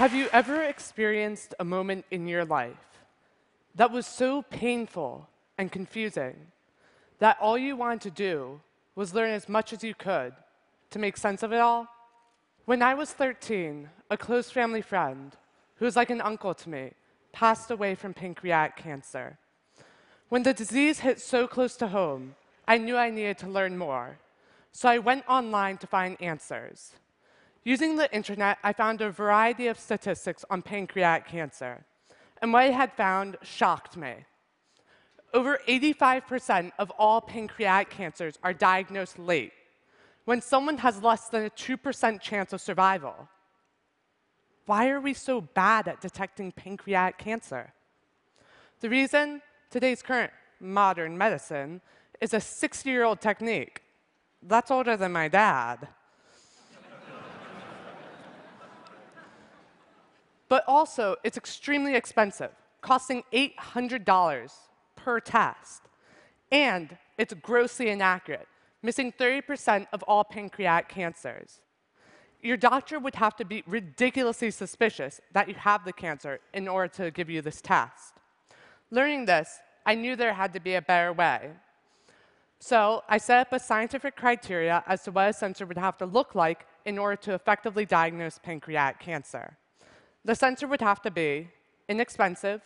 Have you ever experienced a moment in your life that was so painful and confusing that all you wanted to do was learn as much as you could to make sense of it all? When I was 13, a close family friend, who was like an uncle to me, passed away from pancreatic cancer. When the disease hit so close to home, I knew I needed to learn more. So I went online to find answers. Using the internet, I found a variety of statistics on pancreatic cancer. And what I had found shocked me. Over 85% of all pancreatic cancers are diagnosed late, when someone has less than a 2% chance of survival. Why are we so bad at detecting pancreatic cancer? The reason today's current modern medicine is a 60-year-old technique. That's older than my dad. But also, it's extremely expensive, costing $800 per test. And it's grossly inaccurate, missing 30% of all pancreatic cancers. Your doctor would have to be ridiculously suspicious that you have the cancer in order to give you this test. Learning this, I knew there had to be a better way. So I set up a scientific criteria as to what a sensor would have to look like in order to effectively diagnose pancreatic cancer. The sensor would have to be inexpensive,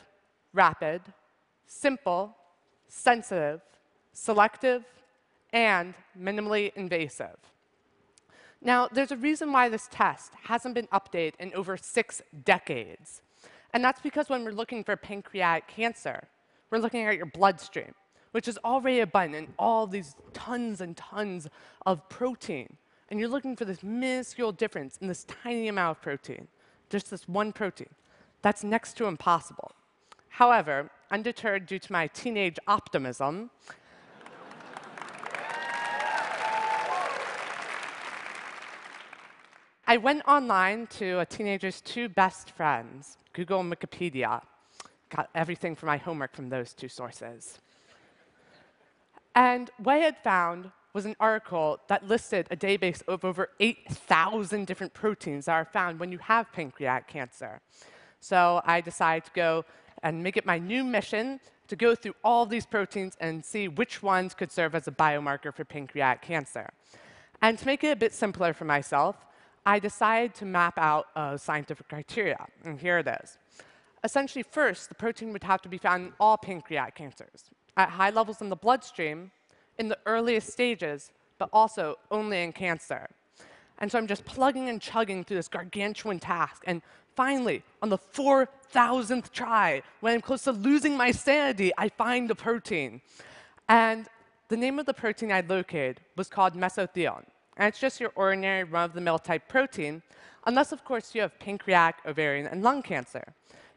rapid, simple, sensitive, selective, and minimally invasive. Now, there's a reason why this test hasn't been updated in over six decades. And that's because when we're looking for pancreatic cancer, we're looking at your bloodstream, which is already abundant all these tons and tons of protein. And you're looking for this minuscule difference in this tiny amount of protein, just this one protein. That's next to impossible. However, undeterred due to my teenage optimism, I went online to a teenager's two best friends, Google and Wikipedia. Got everything for my homework from those two sources. And what I had found was an article that listed a database of over 8,000 different proteins that are found when you have pancreatic cancer. So I decided to go and make it my new mission to go through all these proteins and see which ones could serve as a biomarker for pancreatic cancer. And to make it a bit simpler for myself, I decided to map out a scientific criteria. And here it is. Essentially, first, the protein would have to be found in all pancreatic cancers, at high levels in the bloodstream, in the earliest stages, but also only in cancer. And so I'm just plugging and chugging through this gargantuan task. And finally, on the 4,000th try, when I'm close to losing my sanity, I find the protein. And the name of the protein I located was called mesothelin. And it's just your ordinary run-of-the-mill type protein, unless, of course, you have pancreatic, ovarian, and lung cancer,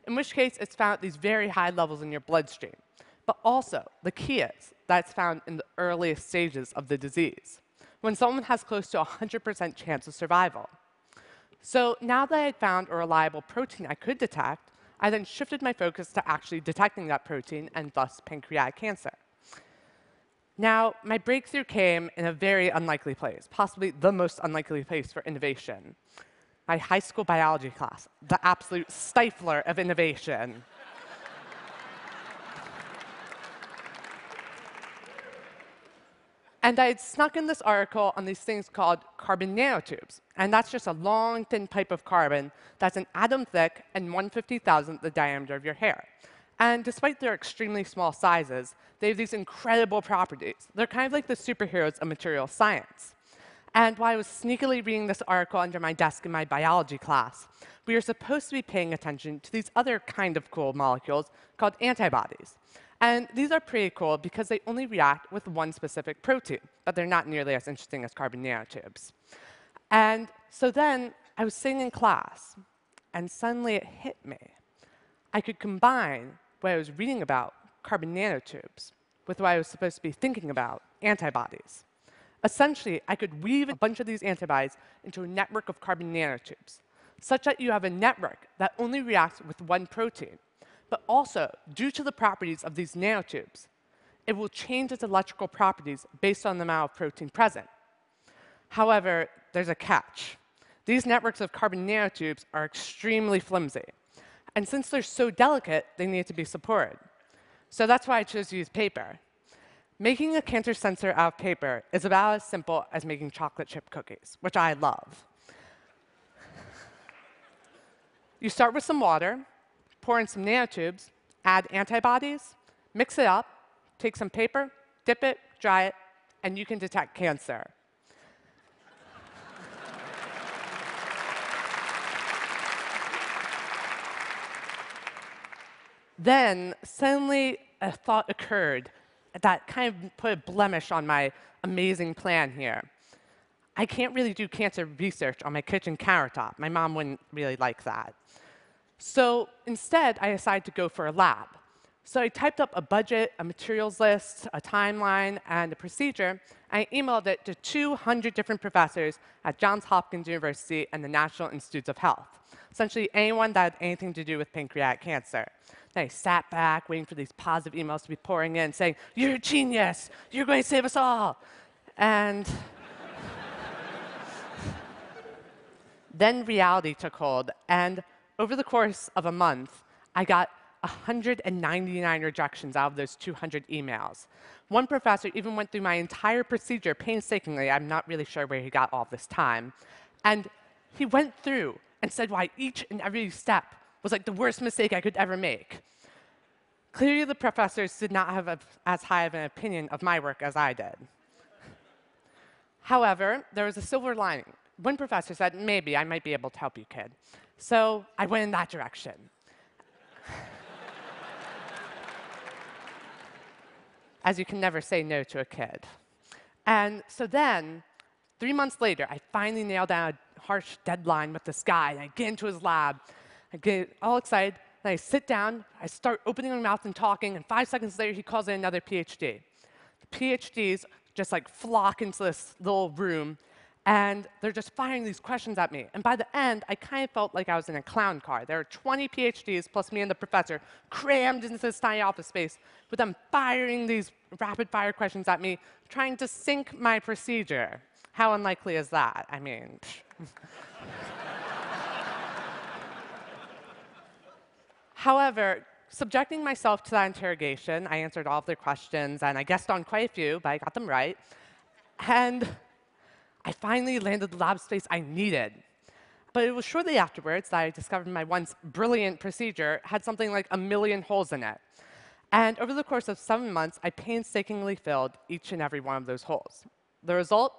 in which case it's found at these very high levels in your bloodstream. But also, the key is that it's found in the earliest stages of the disease, when someone has close to 100% chance of survival. So now that I had found a reliable protein I could detect, I then shifted my focus to actually detecting that protein and thus pancreatic cancer. Now, my breakthrough came in a very unlikely place, possibly the most unlikely place for innovation. My high school biology class, the absolute stifler of innovation. And I had snuck in this article on these things called carbon nanotubes. And that's just a long, thin pipe of carbon that's an atom thick and 150,000th the diameter of your hair. And despite their extremely small sizes, they have these incredible properties. They're kind of like the superheroes of material science. And while I was sneakily reading this article under my desk in my biology class, we were supposed to be paying attention to these other kind of cool molecules called antibodies. And these are pretty cool because they only react with one specific protein, but they're not nearly as interesting as carbon nanotubes. And so then I was sitting in class, and suddenly it hit me. I could combine what I was reading about, carbon nanotubes, with what I was supposed to be thinking about, antibodies. Essentially, I could weave a bunch of these antibodies into a network of carbon nanotubes, such that you have a network that only reacts with one protein. But also, due to the properties of these nanotubes, it will change its electrical properties based on the amount of protein present. However, there's a catch. These networks of carbon nanotubes are extremely flimsy. And since they're so delicate, they need to be supported. So that's why I chose to use paper. Making a cancer sensor out of paper is about as simple as making chocolate chip cookies, which I love. you start with some water, pour in some nanotubes, add antibodies, mix it up, take some paper, dip it, dry it, and you can detect cancer. then suddenly a thought occurred that kind of put a blemish on my amazing plan here. I can't really do cancer research on my kitchen countertop. My mom wouldn't really like that. So instead, I decided to go for a lab. So I typed up a budget, a materials list, a timeline, and a procedure. I emailed it to 200 different professors at Johns Hopkins University and the National Institutes of Health. Essentially, anyone that had anything to do with pancreatic cancer. Then I sat back, waiting for these positive emails to be pouring in, saying, You're a genius. You're going to save us all. And then reality took hold. And over the course of a month, I got 199 rejections out of those 200 emails. One professor even went through my entire procedure painstakingly. I'm not really sure where he got all this time. And he went through and said why each and every step was like the worst mistake I could ever make. Clearly, the professors did not have a, as high of an opinion of my work as I did. However, there was a silver lining. One professor said, maybe I might be able to help you, kid. So I went in that direction. As you can never say no to a kid. And so then, three months later, I finally nailed down a harsh deadline with this guy. And I get into his lab, I get all excited, and I sit down, I start opening my mouth and talking, and five seconds later, he calls in another PhD. The PhDs just like flock into this little room, and they're just firing these questions at me. And by the end, I kind of felt like I was in a clown car. There are 20 PhDs plus me and the professor crammed into this tiny office space with them firing these rapid fire questions at me, trying to sink my procedure. How unlikely is that? I mean, However, subjecting myself to that interrogation, I answered all of their questions, and I guessed on quite a few, but I got them right. And I finally landed the lab space I needed. But it was shortly afterwards that I discovered my once brilliant procedure had something like a million holes in it. And over the course of seven months, I painstakingly filled each and every one of those holes. The result?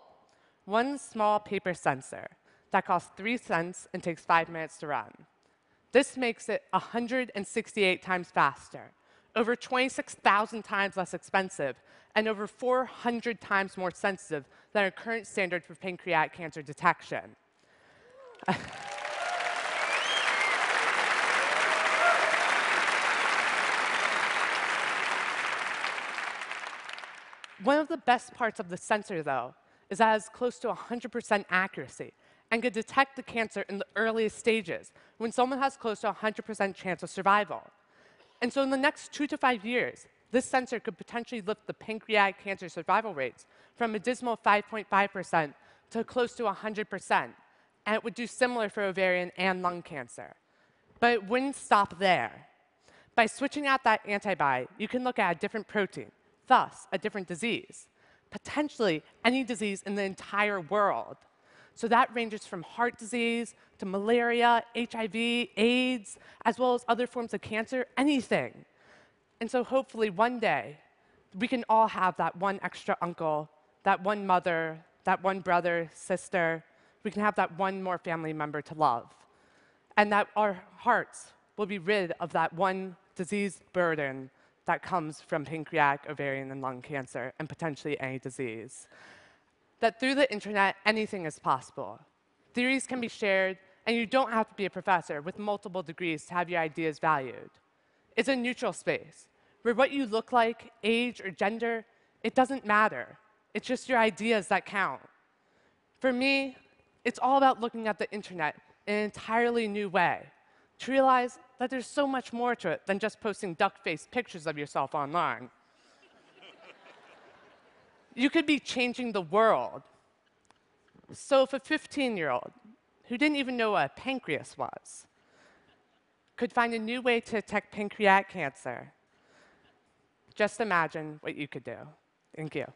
One small paper sensor that costs three cents and takes five minutes to run. This makes it 168 times faster, over 26,000 times less expensive, and over 400 times more sensitive than our current standard for pancreatic cancer detection. One of the best parts of the sensor, though, is that it has close to 100% accuracy and can detect the cancer in the earliest stages when someone has close to 100% chance of survival. And so in the next two to five years, this sensor could potentially lift the pancreatic cancer survival rates from a dismal 5.5% to close to 100%. And it would do similar for ovarian and lung cancer. But it wouldn't stop there. By switching out that antibody, you can look at a different protein, thus a different disease, potentially any disease in the entire world. So that ranges from heart disease to malaria, HIV, AIDS, as well as other forms of cancer, anything. And so hopefully one day, we can all have that one extra uncle, that one mother, that one brother, sister. We can have that one more family member to love. And that our hearts will be rid of that one disease burden that comes from pancreatic, ovarian, and lung cancer, and potentially any disease that through the internet, anything is possible. Theories can be shared, and you don't have to be a professor with multiple degrees to have your ideas valued. It's a neutral space where what you look like, age, or gender, it doesn't matter. It's just your ideas that count. For me, it's all about looking at the internet in an entirely new way to realize that there's so much more to it than just posting duck-faced pictures of yourself online. You could be changing the world. So if a 15-year-old who didn't even know what a pancreas was could find a new way to detect pancreatic cancer. Just imagine what you could do. Thank you.